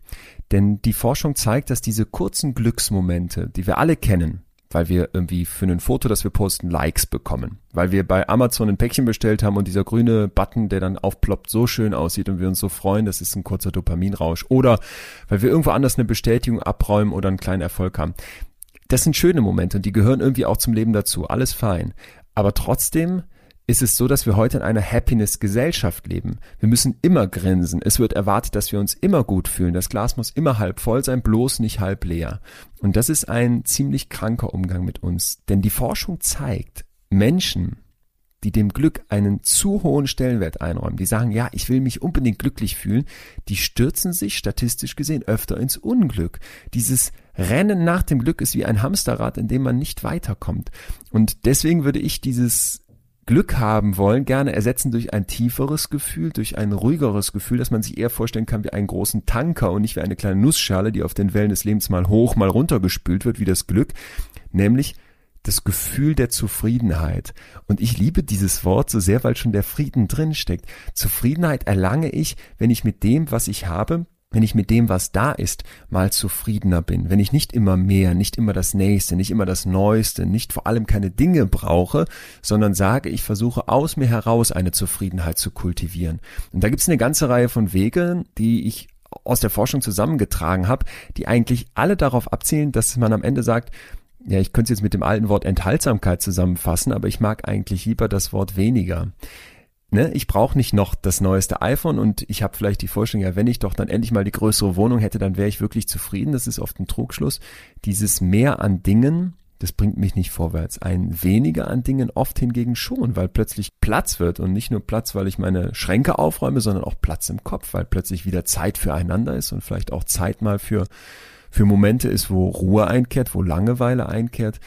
Denn die Forschung zeigt, dass diese kurzen Glücksmomente, die wir alle kennen, weil wir irgendwie für ein Foto, das wir posten, Likes bekommen. Weil wir bei Amazon ein Päckchen bestellt haben und dieser grüne Button, der dann aufploppt, so schön aussieht und wir uns so freuen, das ist ein kurzer Dopaminrausch. Oder weil wir irgendwo anders eine Bestätigung abräumen oder einen kleinen Erfolg haben das sind schöne Momente und die gehören irgendwie auch zum Leben dazu. Alles fein. Aber trotzdem ist es so, dass wir heute in einer Happiness-Gesellschaft leben. Wir müssen immer grinsen. Es wird erwartet, dass wir uns immer gut fühlen. Das Glas muss immer halb voll sein, bloß nicht halb leer. Und das ist ein ziemlich kranker Umgang mit uns. Denn die Forschung zeigt, Menschen, die dem Glück einen zu hohen Stellenwert einräumen, die sagen, ja, ich will mich unbedingt glücklich fühlen, die stürzen sich statistisch gesehen öfter ins Unglück. Dieses Rennen nach dem Glück ist wie ein Hamsterrad, in dem man nicht weiterkommt. Und deswegen würde ich dieses Glück haben wollen, gerne ersetzen durch ein tieferes Gefühl, durch ein ruhigeres Gefühl, dass man sich eher vorstellen kann wie einen großen Tanker und nicht wie eine kleine Nussschale, die auf den Wellen des Lebens mal hoch, mal runter gespült wird, wie das Glück, nämlich das Gefühl der Zufriedenheit. Und ich liebe dieses Wort so sehr, weil schon der Frieden drin steckt. Zufriedenheit erlange ich, wenn ich mit dem, was ich habe, wenn ich mit dem, was da ist, mal zufriedener bin, wenn ich nicht immer mehr, nicht immer das Nächste, nicht immer das Neueste, nicht vor allem keine Dinge brauche, sondern sage, ich versuche aus mir heraus eine Zufriedenheit zu kultivieren. Und da gibt es eine ganze Reihe von Wegen, die ich aus der Forschung zusammengetragen habe, die eigentlich alle darauf abzielen, dass man am Ende sagt, ja, ich könnte es jetzt mit dem alten Wort Enthaltsamkeit zusammenfassen, aber ich mag eigentlich lieber das Wort weniger. Ne, ich brauche nicht noch das neueste iPhone und ich habe vielleicht die Vorstellung, ja, wenn ich doch dann endlich mal die größere Wohnung hätte, dann wäre ich wirklich zufrieden. Das ist oft ein Trugschluss. Dieses Mehr an Dingen, das bringt mich nicht vorwärts. Ein weniger an Dingen oft hingegen schon, weil plötzlich Platz wird und nicht nur Platz, weil ich meine Schränke aufräume, sondern auch Platz im Kopf, weil plötzlich wieder Zeit füreinander ist und vielleicht auch Zeit mal für für Momente ist, wo Ruhe einkehrt, wo Langeweile einkehrt.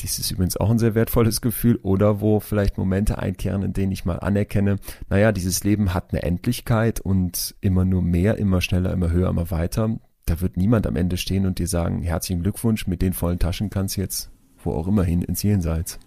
Dies ist übrigens auch ein sehr wertvolles Gefühl oder wo vielleicht Momente einkehren, in denen ich mal anerkenne, naja, dieses Leben hat eine Endlichkeit und immer nur mehr, immer schneller, immer höher, immer weiter. Da wird niemand am Ende stehen und dir sagen, herzlichen Glückwunsch, mit den vollen Taschen kannst du jetzt wo auch immer hin ins Jenseits.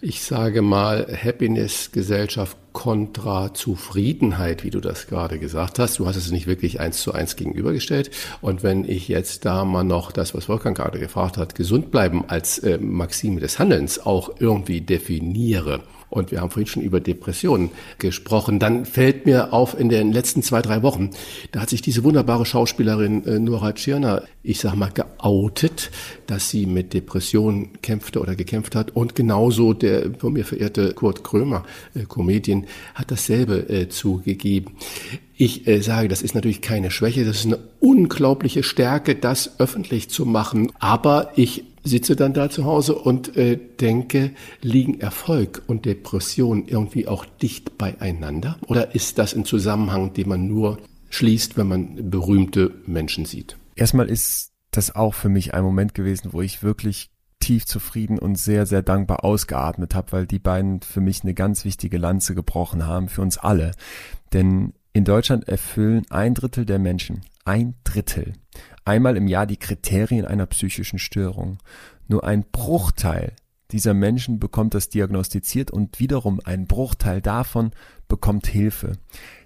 Ich sage mal Happiness, Gesellschaft kontra Zufriedenheit, wie du das gerade gesagt hast. Du hast es nicht wirklich eins zu eins gegenübergestellt. Und wenn ich jetzt da mal noch das, was Wolfgang gerade gefragt hat, gesund bleiben als äh, Maxime des Handelns auch irgendwie definiere, und wir haben vorhin schon über Depressionen gesprochen. Dann fällt mir auf in den letzten zwei, drei Wochen, da hat sich diese wunderbare Schauspielerin äh, Nora Tschirner, ich sag mal, geoutet, dass sie mit Depressionen kämpfte oder gekämpft hat. Und genauso der von mir verehrte Kurt Krömer, äh, Comedian, hat dasselbe äh, zugegeben. Ich äh, sage, das ist natürlich keine Schwäche, das ist eine unglaubliche Stärke, das öffentlich zu machen. Aber ich sitze dann da zu Hause und äh, denke, liegen Erfolg und Depression irgendwie auch dicht beieinander? Oder ist das ein Zusammenhang, den man nur schließt, wenn man berühmte Menschen sieht? Erstmal ist das auch für mich ein Moment gewesen, wo ich wirklich tief zufrieden und sehr, sehr dankbar ausgeatmet habe, weil die beiden für mich eine ganz wichtige Lanze gebrochen haben, für uns alle. Denn in Deutschland erfüllen ein Drittel der Menschen, ein Drittel, einmal im Jahr die Kriterien einer psychischen Störung. Nur ein Bruchteil dieser Menschen bekommt das diagnostiziert und wiederum ein Bruchteil davon bekommt Hilfe.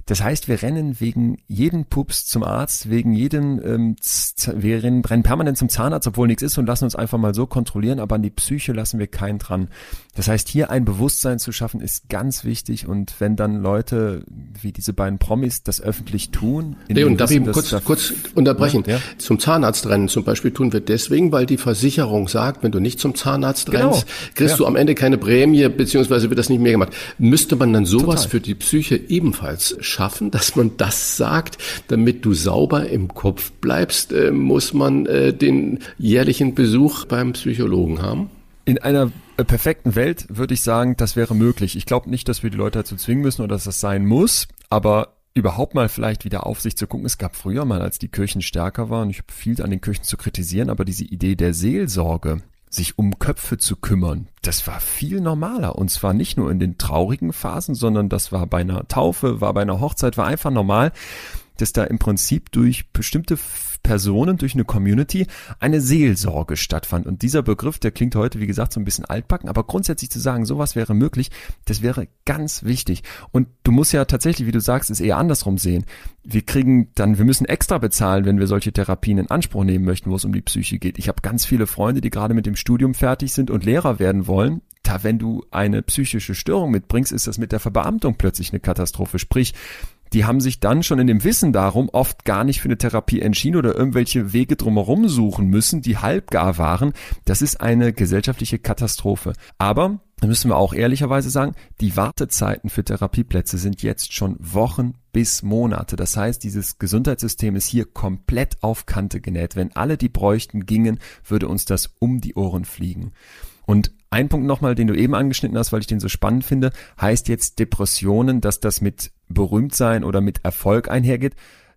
Das heißt, wir rennen wegen jedem Pups zum Arzt, wegen jedem, ähm, wir rennen, rennen permanent zum Zahnarzt, obwohl nichts ist und lassen uns einfach mal so kontrollieren, aber an die Psyche lassen wir keinen dran. Das heißt, hier ein Bewusstsein zu schaffen, ist ganz wichtig und wenn dann Leute wie diese beiden Promis das öffentlich tun. Leon, darf ich kurz, kurz unterbrechen? Ja? Zum Zahnarzt rennen zum Beispiel tun wir deswegen, weil die Versicherung sagt, wenn du nicht zum Zahnarzt genau. rennst, kriegst ja. du am Ende keine Prämie, beziehungsweise wird das nicht mehr gemacht. Müsste man dann sowas Total. für die Psyche ebenfalls schaffen, dass man das sagt, damit du sauber im Kopf bleibst, äh, muss man äh, den jährlichen Besuch beim Psychologen haben? In einer äh, perfekten Welt würde ich sagen, das wäre möglich. Ich glaube nicht, dass wir die Leute dazu zwingen müssen oder dass das sein muss, aber überhaupt mal vielleicht wieder auf sich zu gucken. Es gab früher mal, als die Kirchen stärker waren, ich habe viel an den Kirchen zu kritisieren, aber diese Idee der Seelsorge, sich um Köpfe zu kümmern, das war viel normaler. Und zwar nicht nur in den traurigen Phasen, sondern das war bei einer Taufe, war bei einer Hochzeit, war einfach normal, dass da im Prinzip durch bestimmte Personen, durch eine Community eine Seelsorge stattfand. Und dieser Begriff, der klingt heute, wie gesagt, so ein bisschen altbacken, aber grundsätzlich zu sagen, sowas wäre möglich, das wäre ganz wichtig. Und du musst ja tatsächlich, wie du sagst, es eher andersrum sehen. Wir kriegen dann, wir müssen extra bezahlen, wenn wir solche Therapien in Anspruch nehmen möchten, wo es um die Psyche geht. Ich habe ganz viele Freunde, die gerade mit dem Studium fertig sind und Lehrer werden wollen. Da, wenn du eine psychische Störung mitbringst, ist das mit der Verbeamtung plötzlich eine Katastrophe. Sprich, die haben sich dann schon in dem Wissen darum oft gar nicht für eine Therapie entschieden oder irgendwelche Wege drumherum suchen müssen, die halbgar waren. Das ist eine gesellschaftliche Katastrophe. Aber da müssen wir auch ehrlicherweise sagen, die Wartezeiten für Therapieplätze sind jetzt schon Wochen bis Monate. Das heißt, dieses Gesundheitssystem ist hier komplett auf Kante genäht. Wenn alle die bräuchten gingen, würde uns das um die Ohren fliegen. Und ein Punkt nochmal, den du eben angeschnitten hast, weil ich den so spannend finde, heißt jetzt Depressionen, dass das mit Berühmtsein oder mit Erfolg einhergeht.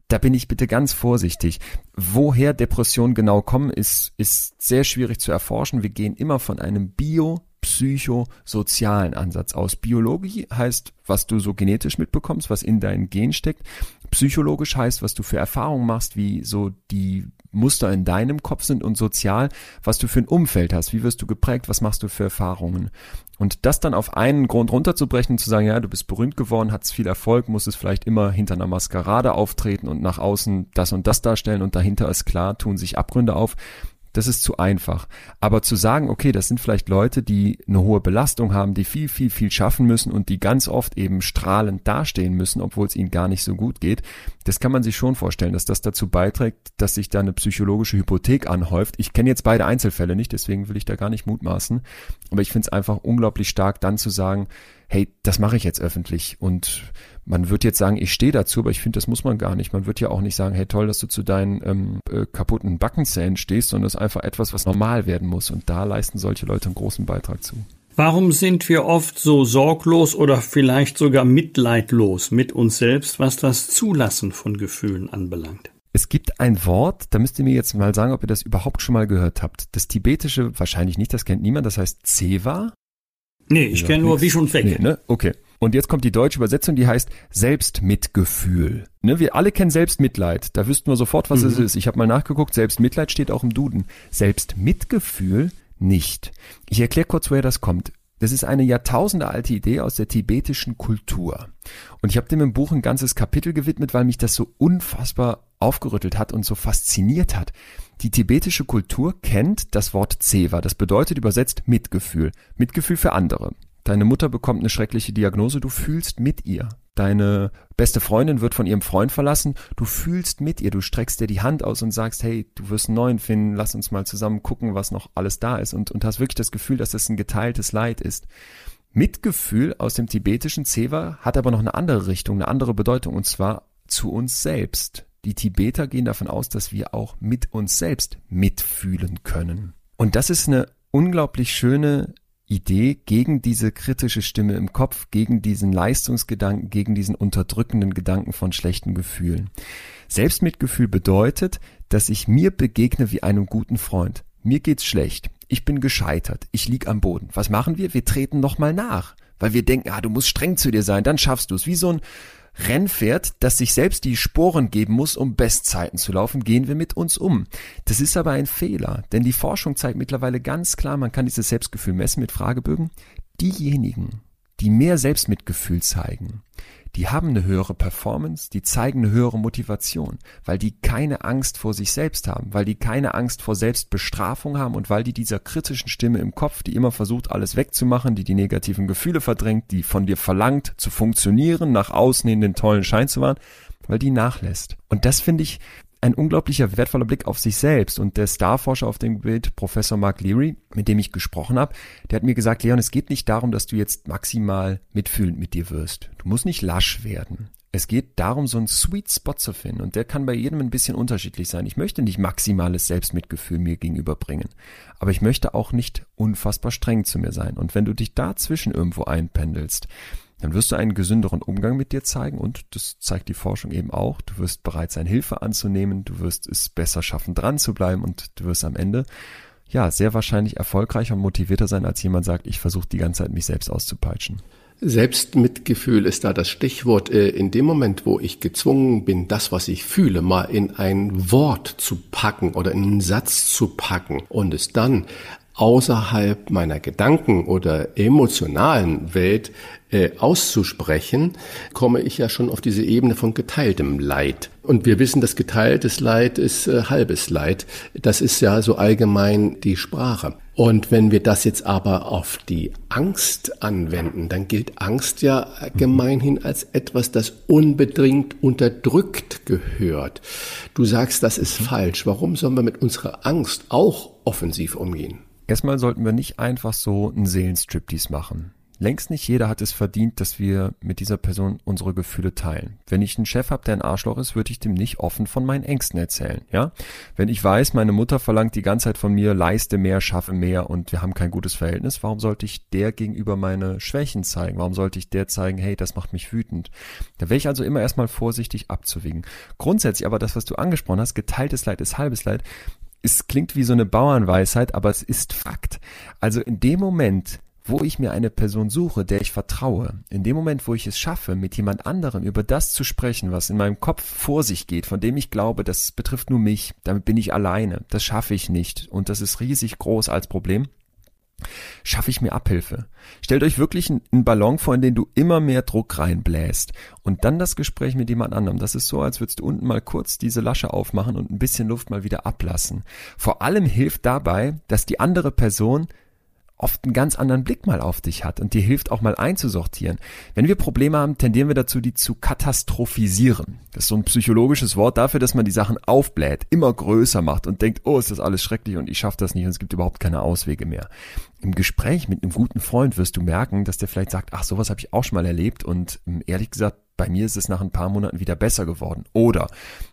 Da bin ich bitte ganz vorsichtig. Woher Depressionen genau kommen, ist, ist sehr schwierig zu erforschen. Wir gehen immer von einem bio psychosozialen Ansatz aus. Biologie heißt, was du so genetisch mitbekommst, was in deinen Gen steckt. Psychologisch heißt, was du für Erfahrungen machst, wie so die Muster in deinem Kopf sind und sozial, was du für ein Umfeld hast, wie wirst du geprägt, was machst du für Erfahrungen. Und das dann auf einen Grund runterzubrechen zu sagen, ja, du bist berühmt geworden, hast viel Erfolg, musst es vielleicht immer hinter einer Maskerade auftreten und nach außen das und das darstellen und dahinter ist klar, tun sich Abgründe auf das ist zu einfach. Aber zu sagen, okay, das sind vielleicht Leute, die eine hohe Belastung haben, die viel, viel, viel schaffen müssen und die ganz oft eben strahlend dastehen müssen, obwohl es ihnen gar nicht so gut geht, das kann man sich schon vorstellen, dass das dazu beiträgt, dass sich da eine psychologische Hypothek anhäuft. Ich kenne jetzt beide Einzelfälle nicht, deswegen will ich da gar nicht mutmaßen. Aber ich finde es einfach unglaublich stark, dann zu sagen, hey, das mache ich jetzt öffentlich und man wird jetzt sagen, ich stehe dazu, aber ich finde, das muss man gar nicht. Man wird ja auch nicht sagen, hey toll, dass du zu deinen ähm, äh, kaputten Backenzähnen stehst, sondern das ist einfach etwas, was normal werden muss. Und da leisten solche Leute einen großen Beitrag zu. Warum sind wir oft so sorglos oder vielleicht sogar mitleidlos mit uns selbst, was das Zulassen von Gefühlen anbelangt? Es gibt ein Wort, da müsst ihr mir jetzt mal sagen, ob ihr das überhaupt schon mal gehört habt. Das tibetische, wahrscheinlich nicht, das kennt niemand, das heißt Seva. Nee, ich kenne nur wie schon weg. Nee, ne? Okay. Und jetzt kommt die deutsche Übersetzung, die heißt Selbstmitgefühl. Ne, wir alle kennen Selbstmitleid. Da wüssten wir sofort, was mhm. es ist. Ich habe mal nachgeguckt, Selbstmitleid steht auch im Duden. Selbstmitgefühl nicht. Ich erkläre kurz, woher das kommt. Das ist eine jahrtausendealte Idee aus der tibetischen Kultur. Und ich habe dem im Buch ein ganzes Kapitel gewidmet, weil mich das so unfassbar aufgerüttelt hat und so fasziniert hat. Die tibetische Kultur kennt das Wort Zewa. Das bedeutet übersetzt Mitgefühl. Mitgefühl für andere. Deine Mutter bekommt eine schreckliche Diagnose, du fühlst mit ihr. Deine beste Freundin wird von ihrem Freund verlassen, du fühlst mit ihr, du streckst dir die Hand aus und sagst, hey, du wirst einen neuen finden, lass uns mal zusammen gucken, was noch alles da ist und, und hast wirklich das Gefühl, dass das ein geteiltes Leid ist. Mitgefühl aus dem tibetischen Zewa hat aber noch eine andere Richtung, eine andere Bedeutung und zwar zu uns selbst. Die Tibeter gehen davon aus, dass wir auch mit uns selbst mitfühlen können. Und das ist eine unglaublich schöne Idee gegen diese kritische Stimme im Kopf, gegen diesen Leistungsgedanken, gegen diesen unterdrückenden Gedanken von schlechten Gefühlen. Selbstmitgefühl bedeutet, dass ich mir begegne wie einem guten Freund. Mir geht's schlecht. Ich bin gescheitert. Ich lieg am Boden. Was machen wir? Wir treten nochmal nach. Weil wir denken, ah, du musst streng zu dir sein, dann schaffst du es. Wie so ein Rennpferd, das sich selbst die Sporen geben muss, um Bestzeiten zu laufen, gehen wir mit uns um. Das ist aber ein Fehler, denn die Forschung zeigt mittlerweile ganz klar, man kann dieses Selbstgefühl messen mit Fragebögen. Diejenigen, die mehr Selbstmitgefühl zeigen, die haben eine höhere Performance, die zeigen eine höhere Motivation, weil die keine Angst vor sich selbst haben, weil die keine Angst vor Selbstbestrafung haben und weil die dieser kritischen Stimme im Kopf, die immer versucht, alles wegzumachen, die die negativen Gefühle verdrängt, die von dir verlangt, zu funktionieren, nach außen in den tollen Schein zu wahren, weil die nachlässt. Und das finde ich ein unglaublicher wertvoller Blick auf sich selbst. Und der Starforscher auf dem Bild, Professor Mark Leary, mit dem ich gesprochen habe, der hat mir gesagt, Leon, es geht nicht darum, dass du jetzt maximal mitfühlend mit dir wirst. Du musst nicht lasch werden. Es geht darum, so einen Sweet Spot zu finden und der kann bei jedem ein bisschen unterschiedlich sein. Ich möchte nicht maximales Selbstmitgefühl mir gegenüberbringen, aber ich möchte auch nicht unfassbar streng zu mir sein. Und wenn du dich dazwischen irgendwo einpendelst, dann wirst du einen gesünderen Umgang mit dir zeigen und das zeigt die Forschung eben auch. Du wirst bereit sein, Hilfe anzunehmen, du wirst es besser schaffen, dran zu bleiben und du wirst am Ende ja sehr wahrscheinlich erfolgreicher und motivierter sein, als jemand sagt, ich versuche die ganze Zeit mich selbst auszupeitschen. Selbstmitgefühl ist da das Stichwort. Äh, in dem Moment, wo ich gezwungen bin, das, was ich fühle, mal in ein Wort zu packen oder in einen Satz zu packen und es dann außerhalb meiner Gedanken oder emotionalen Welt äh, auszusprechen, komme ich ja schon auf diese Ebene von geteiltem Leid. Und wir wissen, dass geteiltes Leid ist äh, halbes Leid. Das ist ja so allgemein die Sprache. Und wenn wir das jetzt aber auf die Angst anwenden, dann gilt Angst ja gemeinhin als etwas, das unbedingt unterdrückt gehört. Du sagst, das ist falsch. Warum sollen wir mit unserer Angst auch offensiv umgehen? Erstmal sollten wir nicht einfach so einen Seelenstriptease machen. Längst nicht jeder hat es verdient, dass wir mit dieser Person unsere Gefühle teilen. Wenn ich einen Chef habe, der ein Arschloch ist, würde ich dem nicht offen von meinen Ängsten erzählen, ja? Wenn ich weiß, meine Mutter verlangt die ganze Zeit von mir, leiste mehr, schaffe mehr und wir haben kein gutes Verhältnis, warum sollte ich der gegenüber meine Schwächen zeigen? Warum sollte ich der zeigen, hey, das macht mich wütend? Da wäre ich also immer erstmal vorsichtig abzuwiegen. Grundsätzlich aber das, was du angesprochen hast, geteiltes Leid ist halbes Leid, es klingt wie so eine Bauernweisheit, aber es ist Fakt. Also in dem Moment, wo ich mir eine Person suche, der ich vertraue, in dem Moment, wo ich es schaffe, mit jemand anderem über das zu sprechen, was in meinem Kopf vor sich geht, von dem ich glaube, das betrifft nur mich, damit bin ich alleine, das schaffe ich nicht und das ist riesig groß als Problem, schaffe ich mir Abhilfe. Stellt euch wirklich einen Ballon vor, in den du immer mehr Druck reinbläst und dann das Gespräch mit jemand anderem. Das ist so, als würdest du unten mal kurz diese Lasche aufmachen und ein bisschen Luft mal wieder ablassen. Vor allem hilft dabei, dass die andere Person oft einen ganz anderen Blick mal auf dich hat und dir hilft auch mal einzusortieren. Wenn wir Probleme haben, tendieren wir dazu, die zu katastrophisieren. Das ist so ein psychologisches Wort dafür, dass man die Sachen aufbläht, immer größer macht und denkt, oh, ist das alles schrecklich und ich schaffe das nicht und es gibt überhaupt keine Auswege mehr. Im Gespräch mit einem guten Freund wirst du merken, dass der vielleicht sagt, ach, sowas habe ich auch schon mal erlebt und ähm, ehrlich gesagt, bei mir ist es nach ein paar Monaten wieder besser geworden. Oder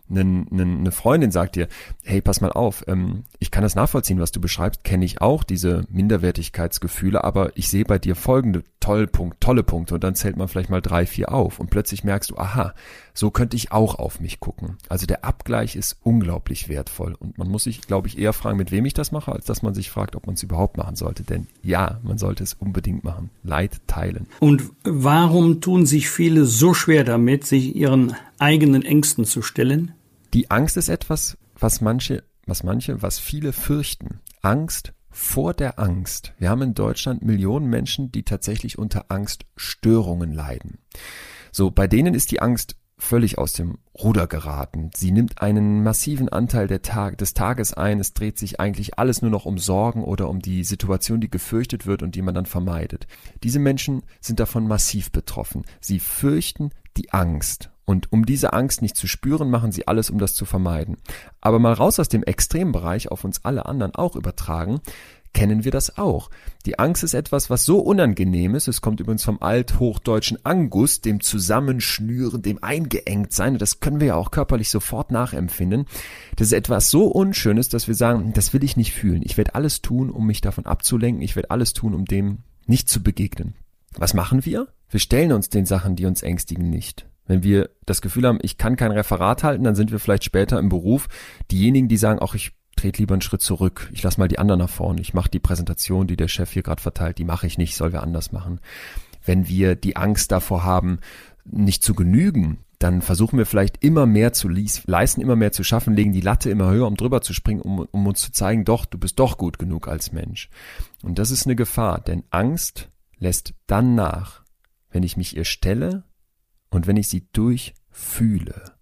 eine, Freundin sagt dir, hey, pass mal auf, ähm, ich kann das nachvollziehen, was du beschreibst, kenne ich auch, diese Minderwertigkeitsgefühle, aber ich sehe bei dir folgende tolle, Punkt, tolle Punkte und dann zählt man vielleicht mal drei, vier auf und plötzlich merkst du, aha, so könnte ich auch auf mich gucken. Also der Abgleich ist unglaublich wertvoll und man muss sich, glaube ich, eher fragen, mit wem ich das mache, als dass man sich fragt, ob man es überhaupt machen sollte. Denn ja, man sollte es unbedingt machen. Leid teilen. Und warum tun sich viele so schwer damit, sich ihren eigenen Ängsten zu stellen? Die Angst ist etwas, was manche, was manche, was viele fürchten. Angst vor der Angst. Wir haben in Deutschland Millionen Menschen, die tatsächlich unter Angststörungen leiden. So, bei denen ist die Angst völlig aus dem Ruder geraten. Sie nimmt einen massiven Anteil Tag, des Tages ein. Es dreht sich eigentlich alles nur noch um Sorgen oder um die Situation, die gefürchtet wird und die man dann vermeidet. Diese Menschen sind davon massiv betroffen. Sie fürchten die Angst. Und um diese Angst nicht zu spüren, machen sie alles, um das zu vermeiden. Aber mal raus aus dem Extrembereich auf uns alle anderen auch übertragen, kennen wir das auch. Die Angst ist etwas, was so unangenehm ist. Es kommt übrigens vom althochdeutschen Angus, dem Zusammenschnüren, dem eingeengt sein. Und das können wir ja auch körperlich sofort nachempfinden. Das ist etwas so Unschönes, dass wir sagen, das will ich nicht fühlen. Ich werde alles tun, um mich davon abzulenken. Ich werde alles tun, um dem nicht zu begegnen. Was machen wir? Wir stellen uns den Sachen, die uns ängstigen, nicht. Wenn wir das Gefühl haben, ich kann kein Referat halten, dann sind wir vielleicht später im Beruf diejenigen, die sagen, auch ich trete lieber einen Schritt zurück. Ich lasse mal die anderen nach vorne. Ich mache die Präsentation, die der Chef hier gerade verteilt, die mache ich nicht, soll wir anders machen. Wenn wir die Angst davor haben, nicht zu genügen, dann versuchen wir vielleicht immer mehr zu leisten, immer mehr zu schaffen, legen die Latte immer höher, um drüber zu springen, um, um uns zu zeigen, doch, du bist doch gut genug als Mensch. Und das ist eine Gefahr, denn Angst lässt dann nach, wenn ich mich ihr stelle und wenn ich sie durchfühle.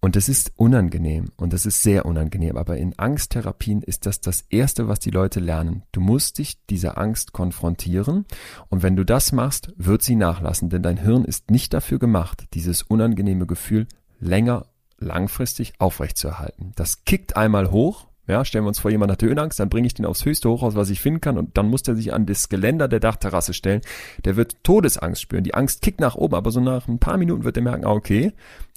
Und das ist unangenehm und das ist sehr unangenehm, aber in Angsttherapien ist das das Erste, was die Leute lernen. Du musst dich dieser Angst konfrontieren und wenn du das machst, wird sie nachlassen, denn dein Hirn ist nicht dafür gemacht, dieses unangenehme Gefühl länger, langfristig aufrechtzuerhalten. Das kickt einmal hoch ja, stellen wir uns vor, jemand hat Höhenangst, dann bringe ich den aufs höchste Hochhaus, was ich finden kann, und dann muss der sich an das Geländer der Dachterrasse stellen. Der wird Todesangst spüren. Die Angst kickt nach oben, aber so nach ein paar Minuten wird er merken, ah, okay,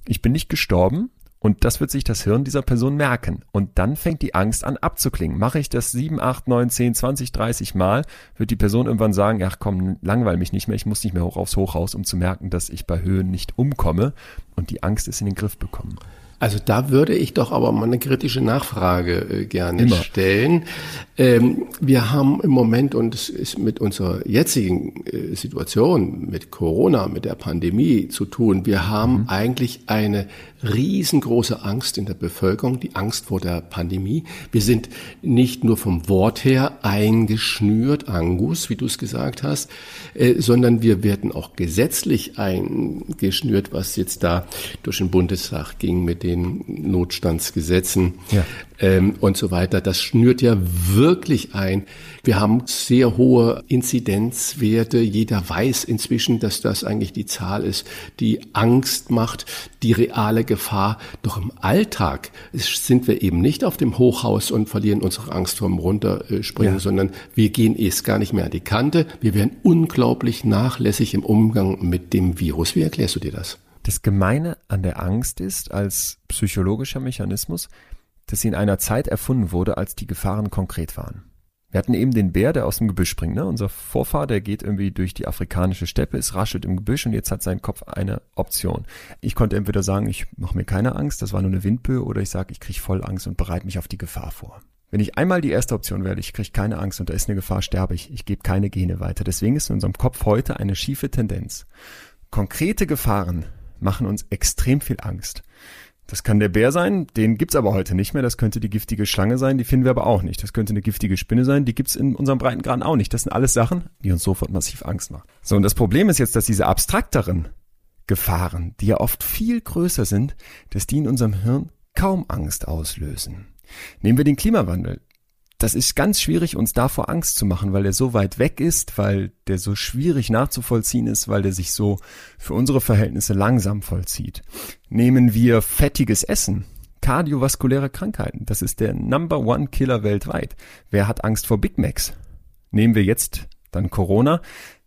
ich bin nicht gestorben. Und das wird sich das Hirn dieser Person merken. Und dann fängt die Angst an abzuklingen. Mache ich das sieben, acht, neun, zehn, zwanzig, dreißig Mal, wird die Person irgendwann sagen, ach komm, langweil mich nicht mehr, ich muss nicht mehr hoch aufs Hochhaus, um zu merken, dass ich bei Höhen nicht umkomme. Und die Angst ist in den Griff bekommen. Also da würde ich doch aber mal eine kritische Nachfrage äh, gerne Immer. stellen. Ähm, wir haben im Moment, und es ist mit unserer jetzigen äh, Situation, mit Corona, mit der Pandemie zu tun, wir haben mhm. eigentlich eine riesengroße Angst in der Bevölkerung, die Angst vor der Pandemie. Wir sind nicht nur vom Wort her eingeschnürt, Angus, wie du es gesagt hast, äh, sondern wir werden auch gesetzlich eingeschnürt, was jetzt da durch den Bundestag ging mit den Notstandsgesetzen. Ja ähm, und so weiter. Das schnürt ja wirklich ein. Wir haben sehr hohe Inzidenzwerte. Jeder weiß inzwischen, dass das eigentlich die Zahl ist, die Angst macht, die reale Gefahr. Doch im Alltag sind wir eben nicht auf dem Hochhaus und verlieren unsere Angst vorm Runterspringen, ja. sondern wir gehen erst gar nicht mehr an die Kante. Wir werden unglaublich nachlässig im Umgang mit dem Virus. Wie erklärst du dir das? Das Gemeine an der Angst ist als psychologischer Mechanismus, dass sie in einer Zeit erfunden wurde, als die Gefahren konkret waren. Wir hatten eben den Bär, der aus dem Gebüsch springt. Ne? Unser Vorfahr, der geht irgendwie durch die afrikanische Steppe, ist raschelt im Gebüsch und jetzt hat sein Kopf eine Option. Ich konnte entweder sagen, ich mache mir keine Angst, das war nur eine Windböe, oder ich sage, ich kriege voll Angst und bereite mich auf die Gefahr vor. Wenn ich einmal die erste Option wähle, ich kriege keine Angst und da ist eine Gefahr, sterbe ich. Ich gebe keine Gene weiter. Deswegen ist in unserem Kopf heute eine schiefe Tendenz. Konkrete Gefahren machen uns extrem viel Angst. Das kann der Bär sein, den gibt's aber heute nicht mehr. Das könnte die giftige Schlange sein, die finden wir aber auch nicht. Das könnte eine giftige Spinne sein, die gibt's in unserem Breitengraden auch nicht. Das sind alles Sachen, die uns sofort massiv Angst machen. So, und das Problem ist jetzt, dass diese abstrakteren Gefahren, die ja oft viel größer sind, dass die in unserem Hirn kaum Angst auslösen. Nehmen wir den Klimawandel das ist ganz schwierig, uns davor Angst zu machen, weil er so weit weg ist, weil der so schwierig nachzuvollziehen ist, weil der sich so für unsere Verhältnisse langsam vollzieht. Nehmen wir fettiges Essen, kardiovaskuläre Krankheiten, das ist der Number One Killer weltweit. Wer hat Angst vor Big Macs? Nehmen wir jetzt dann Corona.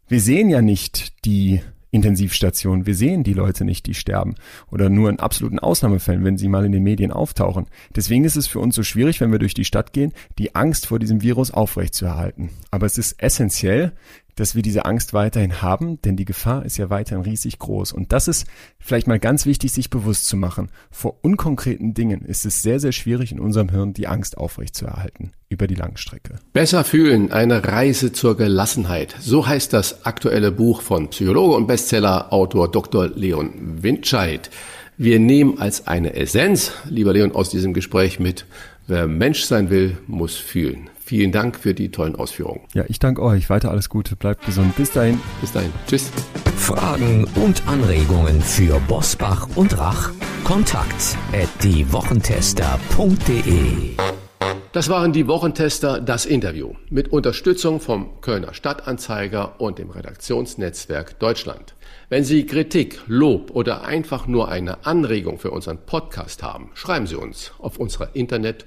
Wir sehen ja nicht die Intensivstationen. Wir sehen die Leute nicht, die sterben. Oder nur in absoluten Ausnahmefällen, wenn sie mal in den Medien auftauchen. Deswegen ist es für uns so schwierig, wenn wir durch die Stadt gehen, die Angst vor diesem Virus aufrechtzuerhalten. Aber es ist essentiell, dass wir diese Angst weiterhin haben, denn die Gefahr ist ja weiterhin riesig groß. Und das ist vielleicht mal ganz wichtig, sich bewusst zu machen. Vor unkonkreten Dingen ist es sehr, sehr schwierig in unserem Hirn die Angst aufrechtzuerhalten über die Langstrecke. Besser fühlen, eine Reise zur Gelassenheit. So heißt das aktuelle Buch von Psychologe und Bestseller-Autor Dr. Leon Windscheid. Wir nehmen als eine Essenz, lieber Leon, aus diesem Gespräch mit, wer Mensch sein will, muss fühlen. Vielen Dank für die tollen Ausführungen. Ja, ich danke euch. Weiter alles Gute. Bleibt gesund. Bis dahin. Bis dahin. Tschüss. Fragen und Anregungen für Bosbach und Rach? Kontakt at diewochentester.de das waren die Wochentester, das Interview mit Unterstützung vom Kölner Stadtanzeiger und dem Redaktionsnetzwerk Deutschland. Wenn Sie Kritik, Lob oder einfach nur eine Anregung für unseren Podcast haben, schreiben Sie uns auf unserer Internet-